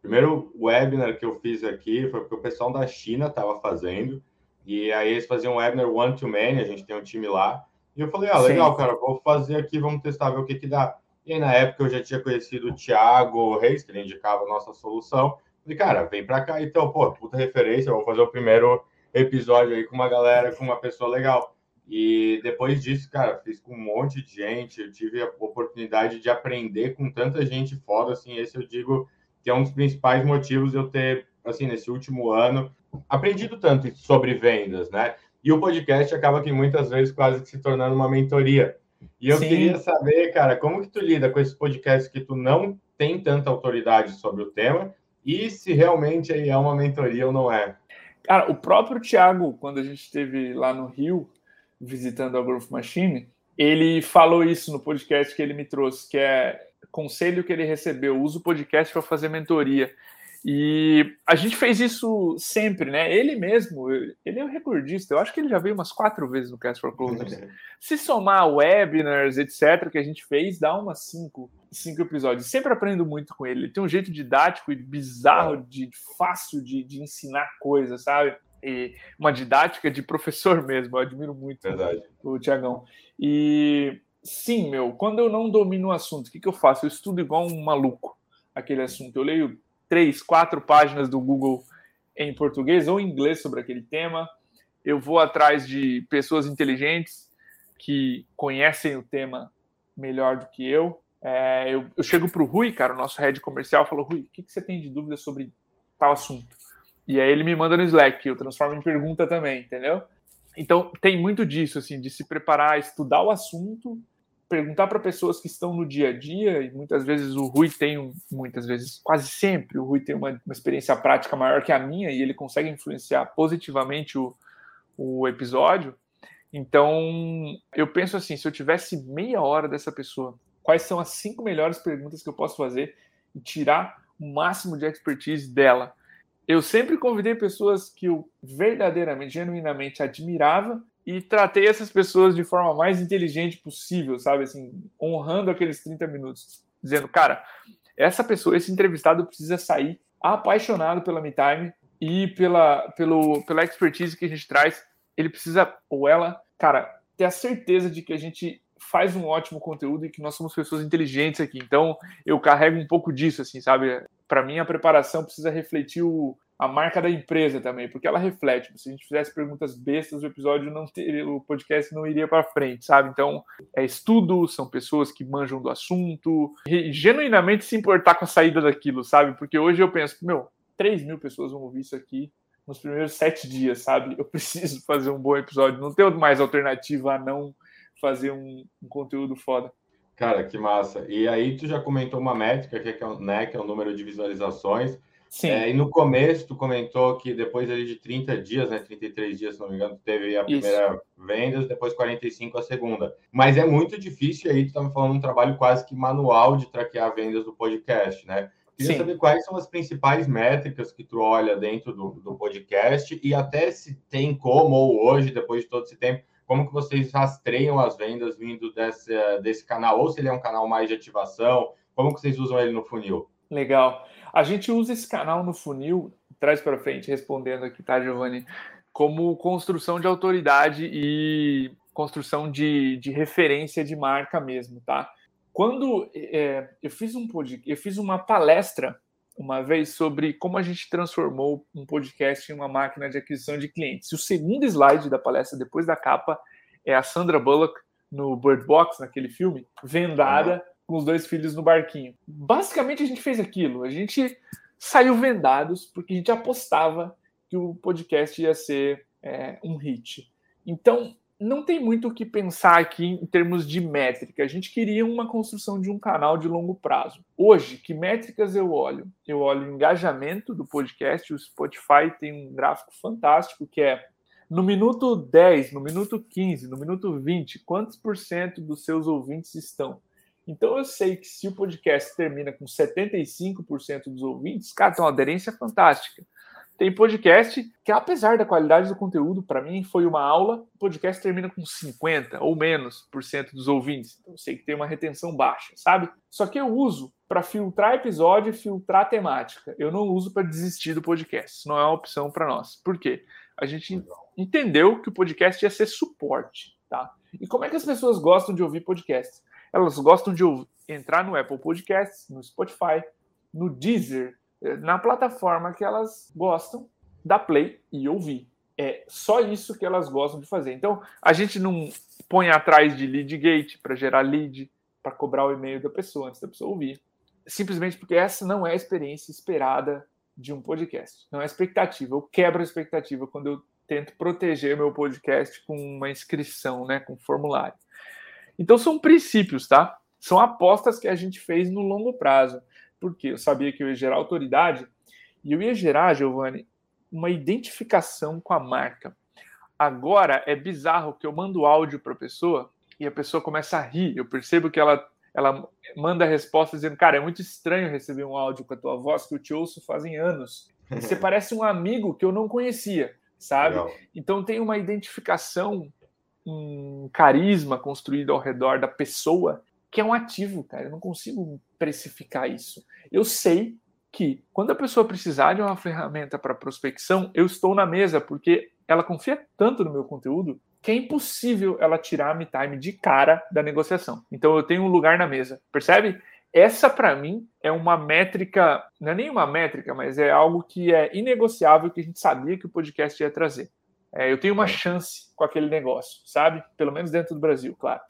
primeiro webinar que eu fiz aqui foi porque o pessoal da China estava fazendo, e aí eles faziam um webinar one-to-many, a gente tem um time lá, e eu falei, ah, legal, Sim. cara, vou fazer aqui, vamos testar, ver o que que dá. E aí, na época, eu já tinha conhecido o Thiago Reis, que ele indicava a nossa solução. Falei, cara, vem para cá, então, pô, puta referência, vou fazer o primeiro episódio aí com uma galera, com uma pessoa legal. E depois disso, cara, fiz com um monte de gente, eu tive a oportunidade de aprender com tanta gente foda, assim, esse eu digo que é um dos principais motivos eu ter, assim, nesse último ano, aprendido tanto sobre vendas, né? E o podcast acaba que muitas vezes quase se tornando uma mentoria. E eu Sim. queria saber, cara, como que tu lida com esses podcasts que tu não tem tanta autoridade sobre o tema e se realmente aí é uma mentoria ou não é? Cara, o próprio Thiago, quando a gente esteve lá no Rio, visitando a Growth Machine, ele falou isso no podcast que ele me trouxe, que é conselho que ele recebeu, usa o podcast para fazer mentoria. E a gente fez isso sempre, né? Ele mesmo, ele é um recordista. Eu acho que ele já veio umas quatro vezes no Cast for Closers. Se somar webinars, etc., que a gente fez, dá umas cinco, cinco episódios. Sempre aprendo muito com ele. Ele tem um jeito didático e bizarro, de fácil de, de ensinar coisas, sabe? E uma didática de professor mesmo. Eu admiro muito Verdade. o Tiagão. E sim, meu, quando eu não domino o assunto, o que, que eu faço? Eu estudo igual um maluco aquele assunto. Eu leio três, quatro páginas do Google em português ou em inglês sobre aquele tema. Eu vou atrás de pessoas inteligentes que conhecem o tema melhor do que eu. É, eu, eu, chego para o Rui, cara, o nosso head comercial, falo, Rui, o que, que você tem de dúvida sobre tal assunto? E aí ele me manda no Slack, eu transformo em pergunta também, entendeu? Então, tem muito disso, assim, de se preparar, estudar o assunto, perguntar para pessoas que estão no dia a dia, e muitas vezes o Rui tem, muitas vezes, quase sempre, o Rui tem uma, uma experiência prática maior que a minha e ele consegue influenciar positivamente o, o episódio. Então, eu penso assim: se eu tivesse meia hora dessa pessoa, quais são as cinco melhores perguntas que eu posso fazer e tirar o máximo de expertise dela? Eu sempre convidei pessoas que eu verdadeiramente, genuinamente admirava e tratei essas pessoas de forma mais inteligente possível, sabe? Assim, honrando aqueles 30 minutos, dizendo, cara, essa pessoa, esse entrevistado precisa sair apaixonado pela MeTime e pela, pelo, pela expertise que a gente traz. Ele precisa, ou ela, cara, ter a certeza de que a gente faz um ótimo conteúdo e que nós somos pessoas inteligentes aqui. Então, eu carrego um pouco disso, assim, sabe? Para mim, a preparação precisa refletir o, a marca da empresa também, porque ela reflete. Se a gente fizesse perguntas bestas, o episódio não teria, o podcast não iria para frente, sabe? Então, é estudo, são pessoas que manjam do assunto, e genuinamente se importar com a saída daquilo, sabe? Porque hoje eu penso, meu, 3 mil pessoas vão ouvir isso aqui nos primeiros sete dias, sabe? Eu preciso fazer um bom episódio, não tenho mais alternativa a não fazer um, um conteúdo foda. Cara, que massa. E aí tu já comentou uma métrica que é, né, que é o número de visualizações. Sim. É, e no começo, tu comentou que depois ali de 30 dias, né, 33 dias, se não me engano, teve a primeira Isso. venda, depois 45 a segunda. Mas é muito difícil, aí tu estava falando um trabalho quase que manual de traquear vendas do podcast, né? Queria Sim. saber quais são as principais métricas que tu olha dentro do, do podcast e até se tem como, ou hoje, depois de todo esse tempo, como que vocês rastreiam as vendas vindo desse, desse canal, ou se ele é um canal mais de ativação, como que vocês usam ele no funil? Legal. A gente usa esse canal no funil, traz para frente, respondendo aqui, tá, Giovanni? Como construção de autoridade e construção de, de referência de marca mesmo, tá? Quando é, eu fiz um podcast, eu fiz uma palestra uma vez sobre como a gente transformou um podcast em uma máquina de aquisição de clientes. E o segundo slide da palestra, depois da capa, é a Sandra Bullock no Bird Box, naquele filme, vendada com os dois filhos no barquinho. Basicamente, a gente fez aquilo. A gente saiu vendados porque a gente apostava que o podcast ia ser é, um hit. Então, não tem muito o que pensar aqui em termos de métrica. A gente queria uma construção de um canal de longo prazo. Hoje, que métricas eu olho? Eu olho o engajamento do podcast. O Spotify tem um gráfico fantástico que é no minuto 10, no minuto 15, no minuto 20, quantos por cento dos seus ouvintes estão? Então eu sei que se o podcast termina com 75% dos ouvintes, cara, tem uma aderência fantástica. Tem podcast que, apesar da qualidade do conteúdo, para mim foi uma aula, o podcast termina com 50% ou menos por cento dos ouvintes. Então eu sei que tem uma retenção baixa, sabe? Só que eu uso para filtrar episódio e filtrar temática. Eu não uso para desistir do podcast. Isso não é uma opção para nós. Por quê? A gente entendeu que o podcast ia ser suporte, tá? E como é que as pessoas gostam de ouvir podcasts? Elas gostam de entrar no Apple Podcasts, no Spotify, no Deezer, na plataforma que elas gostam, dar play e ouvir. É só isso que elas gostam de fazer. Então, a gente não põe atrás de lead gate para gerar lead, para cobrar o e-mail da pessoa antes da pessoa ouvir. Simplesmente porque essa não é a experiência esperada de um podcast. Não é expectativa. Eu quebro a expectativa quando eu tento proteger meu podcast com uma inscrição, né, com um formulário. Então são princípios, tá? São apostas que a gente fez no longo prazo. Porque eu sabia que eu ia gerar autoridade e eu ia gerar, Giovanni, uma identificação com a marca. Agora é bizarro que eu mando áudio para a pessoa e a pessoa começa a rir. Eu percebo que ela, ela manda a resposta dizendo: Cara, é muito estranho receber um áudio com a tua voz que eu te ouço fazem anos. Você parece um amigo que eu não conhecia, sabe? Legal. Então tem uma identificação um carisma construído ao redor da pessoa que é um ativo, cara. Eu não consigo precificar isso. Eu sei que quando a pessoa precisar de uma ferramenta para prospecção, eu estou na mesa porque ela confia tanto no meu conteúdo que é impossível ela tirar a me time de cara da negociação. Então eu tenho um lugar na mesa, percebe? Essa para mim é uma métrica, não é nem uma métrica, mas é algo que é inegociável que a gente sabia que o podcast ia trazer. É, eu tenho uma chance com aquele negócio, sabe? Pelo menos dentro do Brasil, claro.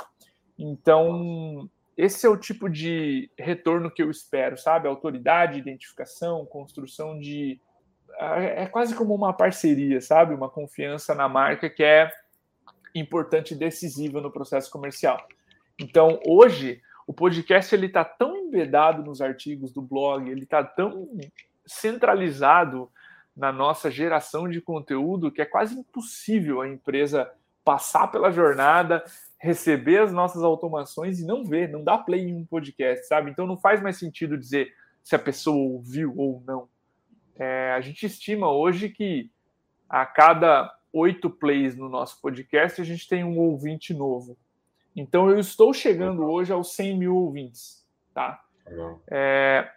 Então, esse é o tipo de retorno que eu espero, sabe? Autoridade, identificação, construção de. É quase como uma parceria, sabe? Uma confiança na marca que é importante e decisiva no processo comercial. Então, hoje, o podcast ele está tão embedado nos artigos do blog, ele está tão centralizado na nossa geração de conteúdo que é quase impossível a empresa passar pela jornada, receber as nossas automações e não ver, não dá play em um podcast, sabe? Então não faz mais sentido dizer se a pessoa ouviu ou não. É, a gente estima hoje que a cada oito plays no nosso podcast a gente tem um ouvinte novo. Então eu estou chegando hoje aos 100 mil ouvintes, tá? É,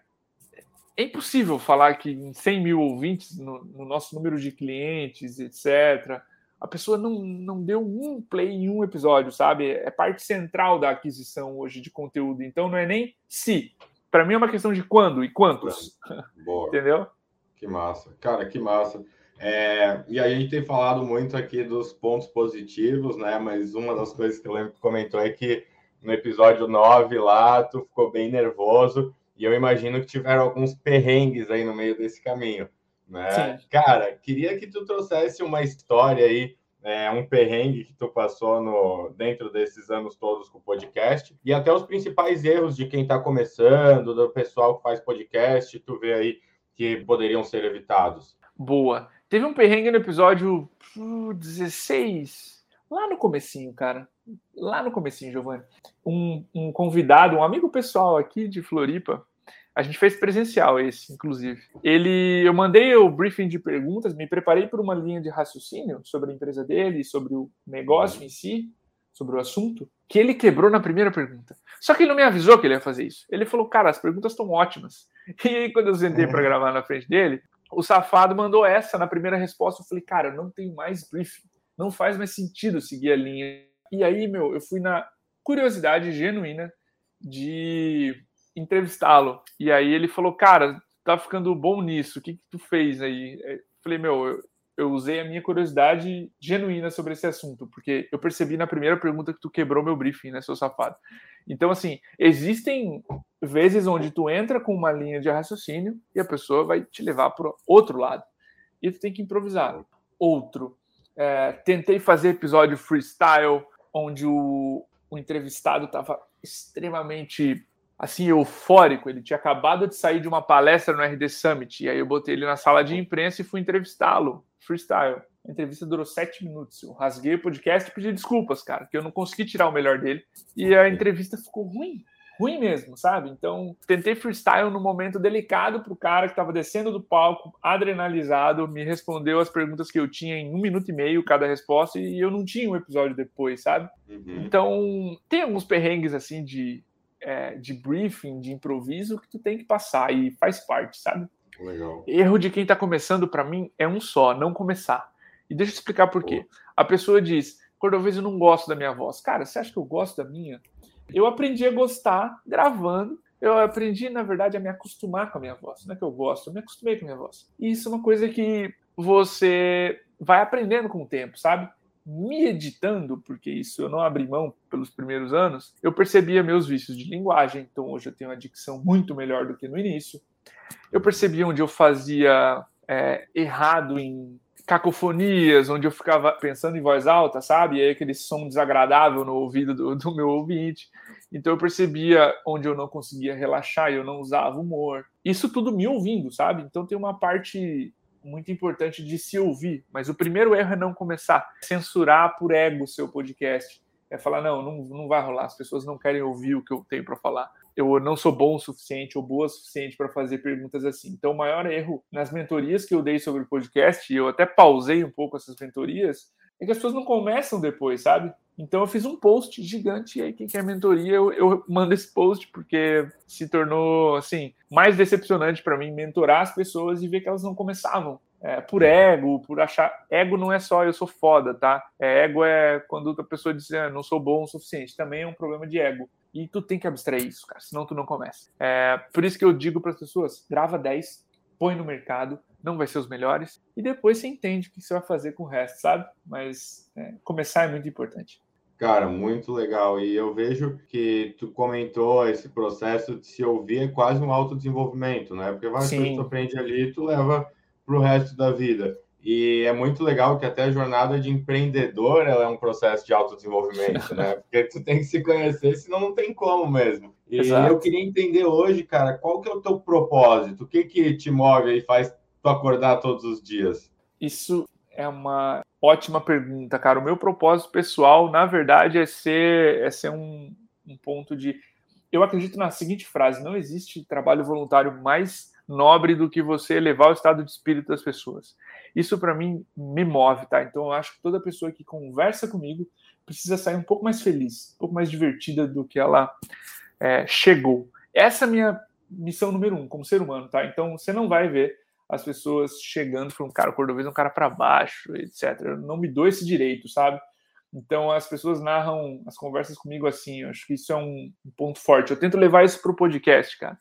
é impossível falar que em 100 mil ouvintes, no, no, nosso número de clientes, etc., a pessoa não, não deu um play em um episódio, sabe? É parte central da aquisição hoje de conteúdo. Então não é nem se. Para mim é uma questão de quando e quantos. Boa. Entendeu? Que massa. Cara, que massa. É, e a gente tem falado muito aqui dos pontos positivos, né? Mas uma das coisas que eu lembro que comentou é que no episódio 9 lá, tu ficou bem nervoso e eu imagino que tiveram alguns perrengues aí no meio desse caminho, né? Cara, queria que tu trouxesse uma história aí, é, um perrengue que tu passou no, dentro desses anos todos com o podcast e até os principais erros de quem está começando, do pessoal que faz podcast, tu vê aí que poderiam ser evitados. Boa. Teve um perrengue no episódio 16, lá no comecinho, cara lá no comecinho, Giovanni, um, um convidado, um amigo pessoal aqui de Floripa, a gente fez presencial esse, inclusive. Ele, eu mandei o briefing de perguntas, me preparei por uma linha de raciocínio sobre a empresa dele, sobre o negócio em si, sobre o assunto, que ele quebrou na primeira pergunta. Só que ele não me avisou que ele ia fazer isso. Ele falou, cara, as perguntas estão ótimas. E aí, quando eu sentei para gravar na frente dele, o safado mandou essa na primeira resposta. Eu falei, cara, eu não tenho mais briefing. Não faz mais sentido seguir a linha e aí, meu, eu fui na curiosidade genuína de entrevistá-lo. E aí ele falou, cara, tá ficando bom nisso, o que, que tu fez aí? Eu falei, meu, eu, eu usei a minha curiosidade genuína sobre esse assunto, porque eu percebi na primeira pergunta que tu quebrou meu briefing, né, seu safado? Então, assim, existem vezes onde tu entra com uma linha de raciocínio e a pessoa vai te levar para outro lado. E tu tem que improvisar. Outro. É, tentei fazer episódio freestyle, onde o, o entrevistado estava extremamente assim eufórico. Ele tinha acabado de sair de uma palestra no RD Summit e aí eu botei ele na sala de imprensa e fui entrevistá-lo, freestyle. A entrevista durou sete minutos. Eu rasguei o podcast e pedi desculpas, cara, que eu não consegui tirar o melhor dele. E a entrevista ficou ruim ruim mesmo, sabe? Então, tentei freestyle no momento delicado para o cara que estava descendo do palco, adrenalizado, me respondeu as perguntas que eu tinha em um minuto e meio cada resposta e eu não tinha um episódio depois, sabe? Uhum. Então, tem alguns perrengues assim de, é, de briefing, de improviso que tu tem que passar e faz parte, sabe? Legal. Erro de quem está começando, para mim, é um só, não começar. E deixa eu explicar por quê. A pessoa diz, Cordovez, eu não gosto da minha voz. Cara, você acha que eu gosto da minha? Eu aprendi a gostar gravando. Eu aprendi, na verdade, a me acostumar com a minha voz. Não é que eu gosto, eu me acostumei com a minha voz. E isso é uma coisa que você vai aprendendo com o tempo, sabe? Me editando, porque isso eu não abri mão pelos primeiros anos, eu percebia meus vícios de linguagem. Então hoje eu tenho uma dicção muito melhor do que no início. Eu percebia onde eu fazia é, errado em cacofonias, onde eu ficava pensando em voz alta, sabe? E aí aquele som desagradável no ouvido do, do, meu ouvinte. Então eu percebia onde eu não conseguia relaxar e eu não usava humor. Isso tudo me ouvindo, sabe? Então tem uma parte muito importante de se ouvir. Mas o primeiro erro é não começar. Censurar por ego o seu podcast. É falar, não, não, não vai rolar, as pessoas não querem ouvir o que eu tenho para falar eu não sou bom o suficiente ou boa o suficiente para fazer perguntas assim. Então, o maior erro nas mentorias que eu dei sobre podcast, e eu até pausei um pouco essas mentorias, é que as pessoas não começam depois, sabe? Então, eu fiz um post gigante, e aí quem quer mentoria, eu, eu mando esse post, porque se tornou, assim, mais decepcionante para mim mentorar as pessoas e ver que elas não começavam. É, por ego, por achar. Ego não é só eu sou foda, tá? É, ego é quando a pessoa diz ah, não sou bom o suficiente. Também é um problema de ego. E tu tem que abstrair isso, cara, senão tu não começa. É, por isso que eu digo para as pessoas: grava 10, põe no mercado, não vai ser os melhores, e depois você entende o que você vai fazer com o resto, sabe? Mas é, começar é muito importante. Cara, muito legal. E eu vejo que tu comentou esse processo de se ouvir é quase um autodesenvolvimento, né? Porque várias Sim. coisas que tu aprende ali tu leva para o resto da vida. E é muito legal que até a jornada de empreendedor ela é um processo de autodesenvolvimento, né? Porque tu tem que se conhecer, senão não tem como mesmo. E Exato. eu queria entender hoje, cara, qual que é o teu propósito? O que que te move e faz tu acordar todos os dias? Isso é uma ótima pergunta, cara. O meu propósito pessoal, na verdade, é ser, é ser um, um ponto de. Eu acredito na seguinte frase: não existe trabalho voluntário mais nobre do que você elevar o estado de espírito das pessoas. Isso para mim me move, tá? Então eu acho que toda pessoa que conversa comigo precisa sair um pouco mais feliz, um pouco mais divertida do que ela é, chegou. Essa é a minha missão número um como ser humano, tá? Então você não vai ver as pessoas chegando falando, cara, o cordovês é um cara para baixo, etc. Eu não me dou esse direito, sabe? Então as pessoas narram as conversas comigo assim. Acho que isso é um, ponto forte. Eu tento levar isso para o podcast, cara.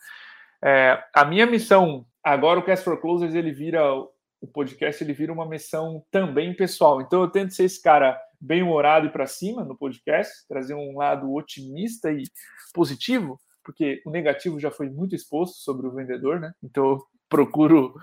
É, a minha missão agora o Cast for Closers ele vira o podcast ele vira uma missão também pessoal. Então eu tento ser esse cara bem humorado e para cima no podcast, trazer um lado otimista e positivo, porque o negativo já foi muito exposto sobre o vendedor, né? Então procuro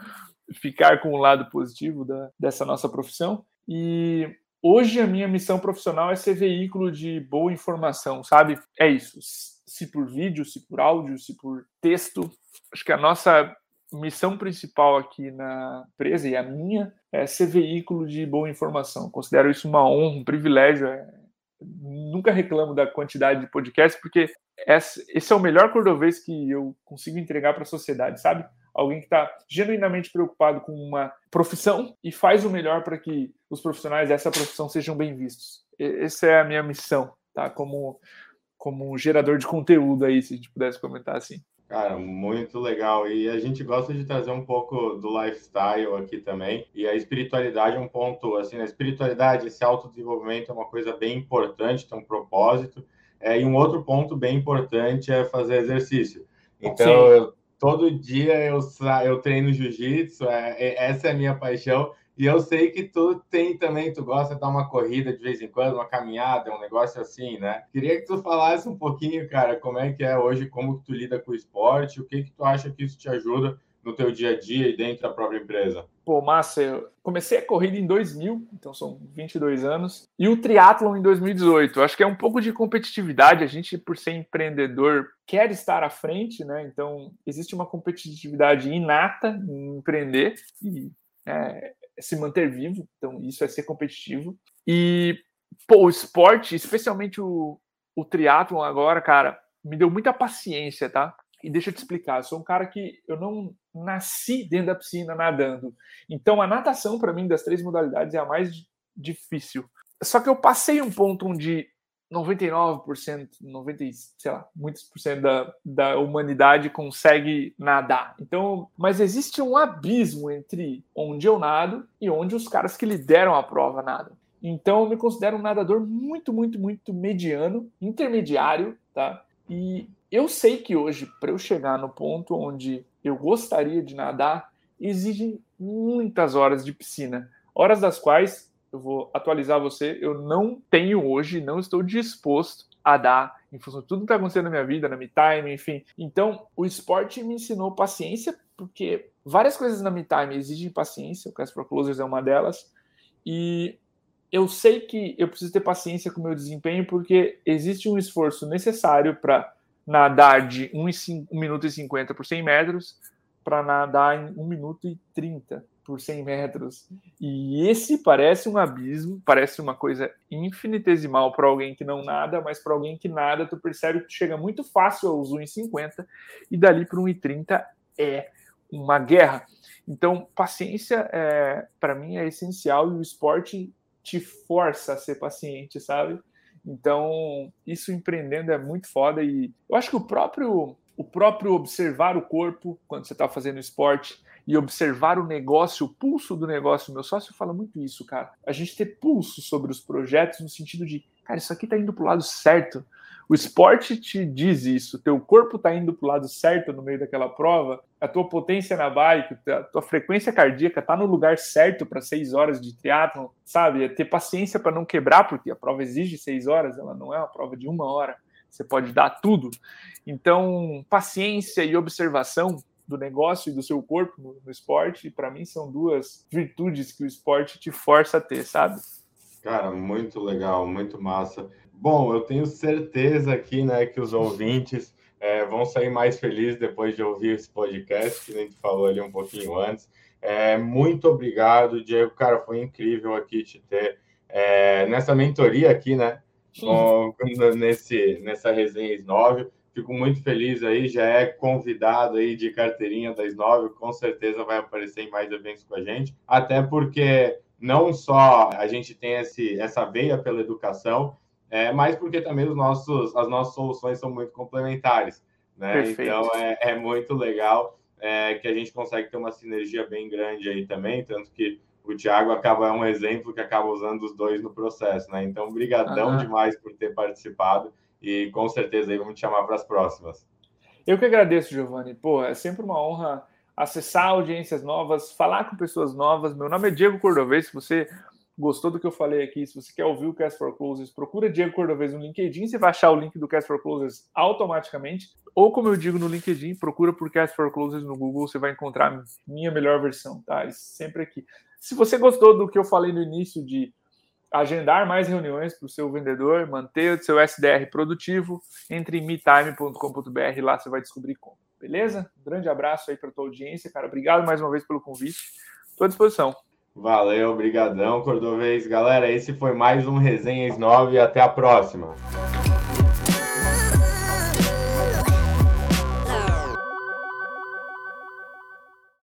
ficar com o lado positivo da, dessa nossa profissão. E hoje a minha missão profissional é ser veículo de boa informação, sabe? É isso. Se por vídeo, se por áudio, se por texto. Acho que a nossa missão principal aqui na empresa e a minha é ser veículo de boa informação. Considero isso uma honra, um privilégio. É... Nunca reclamo da quantidade de podcasts, porque esse é o melhor cordovês que eu consigo entregar para a sociedade, sabe? Alguém que está genuinamente preocupado com uma profissão e faz o melhor para que os profissionais dessa profissão sejam bem vistos. Essa é a minha missão, tá? Como, como um gerador de conteúdo aí, se a gente pudesse comentar assim. Cara, muito legal. E a gente gosta de trazer um pouco do lifestyle aqui também. E a espiritualidade é um ponto, assim, a espiritualidade, esse autodesenvolvimento é uma coisa bem importante, tem um propósito. É, e um outro ponto bem importante é fazer exercício. Então, eu todo dia eu, eu treino jiu-jitsu, é, é, essa é a minha paixão. E eu sei que tu tem também, tu gosta de dar uma corrida de vez em quando, uma caminhada, um negócio assim, né? Queria que tu falasse um pouquinho, cara, como é que é hoje, como tu lida com o esporte, o que que tu acha que isso te ajuda no teu dia a dia e dentro da própria empresa? Pô, massa, eu comecei a corrida em 2000, então são 22 anos, e o triatlon em 2018. Acho que é um pouco de competitividade, a gente, por ser empreendedor, quer estar à frente, né? Então, existe uma competitividade inata em empreender e é, se manter vivo, então isso é ser competitivo. E, pô, o esporte, especialmente o, o triatlon agora, cara, me deu muita paciência, tá? E deixa eu te explicar, eu sou um cara que eu não nasci dentro da piscina nadando. Então a natação para mim das três modalidades é a mais difícil. Só que eu passei um ponto onde 99%, 90, sei lá, muitos por cento da, da humanidade consegue nadar. Então, mas existe um abismo entre onde eu nado e onde os caras que lideram a prova nadam. Então, eu me considero um nadador muito, muito, muito mediano, intermediário, tá? E eu sei que hoje, para eu chegar no ponto onde eu gostaria de nadar, exige muitas horas de piscina. Horas das quais, eu vou atualizar você, eu não tenho hoje, não estou disposto a dar em função de tudo que está acontecendo na minha vida, na me time, enfim. Então, o esporte me ensinou paciência, porque várias coisas na me time exigem paciência, o Cast for Closers é uma delas, e eu sei que eu preciso ter paciência com o meu desempenho, porque existe um esforço necessário para nadar de 1, 1 minuto e 50 por 100 metros para nadar em 1 minuto e 30 por 100 metros. E esse parece um abismo, parece uma coisa infinitesimal para alguém que não nada, mas para alguém que nada, tu percebe que chega muito fácil aos 1,50 e dali para 1,30 é uma guerra. Então, paciência é, para mim é essencial e o esporte te força a ser paciente, sabe? Então, isso empreendendo é muito foda e eu acho que o próprio o próprio observar o corpo quando você está fazendo esporte e observar o negócio, o pulso do negócio. Meu sócio fala muito isso, cara. A gente ter pulso sobre os projetos no sentido de, cara, isso aqui está indo para o lado certo. O esporte te diz isso, teu corpo está indo para o lado certo no meio daquela prova, a tua potência na bike, a tua frequência cardíaca está no lugar certo para seis horas de triatlon, sabe? É ter paciência para não quebrar, porque a prova exige seis horas, ela não é uma prova de uma hora, você pode dar tudo. Então, paciência e observação do negócio e do seu corpo no, no esporte. Para mim são duas virtudes que o esporte te força a ter, sabe? Cara, muito legal, muito massa. Bom, eu tenho certeza aqui, né, que os ouvintes é, vão sair mais felizes depois de ouvir esse podcast, que a gente falou ali um pouquinho antes. É, muito obrigado, Diego. Cara, foi incrível aqui te ter é, nessa mentoria aqui, né? Com, nesse, nessa resenha S9. Fico muito feliz aí, já é convidado aí de carteirinha da S9, com certeza vai aparecer em mais eventos com a gente, até porque não só a gente tem esse, essa veia pela educação, é, mas porque também os nossos, as nossas soluções são muito complementares. Né? Então é, é, muito legal é, que a gente consegue ter uma sinergia bem grande aí também, tanto que o Thiago acaba é um exemplo que acaba usando os dois no processo, né? Então, brigadão uhum. demais por ter participado e com certeza aí vamos te chamar para as próximas. Eu que agradeço, Giovanni. Pô, é sempre uma honra acessar audiências novas, falar com pessoas novas. Meu nome é Diego Cordovez. Se você gostou do que eu falei aqui, se você quer ouvir o Cast for Closes, procura Diego Cordovez no LinkedIn, você vai achar o link do Cast for Closes automaticamente. Ou, como eu digo no LinkedIn, procura por Cast for Closes no Google, você vai encontrar minha melhor versão, tá? E sempre aqui. Se você gostou do que eu falei no início de agendar mais reuniões para o seu vendedor, manter o seu SDR produtivo, entre em metime.com.br, lá você vai descobrir como. Beleza? Um grande abraço aí para tua audiência, cara. Obrigado mais uma vez pelo convite. Estou à disposição. Valeu, obrigadão, Cordovez. Galera, esse foi mais um Resenhas 9 e até a próxima.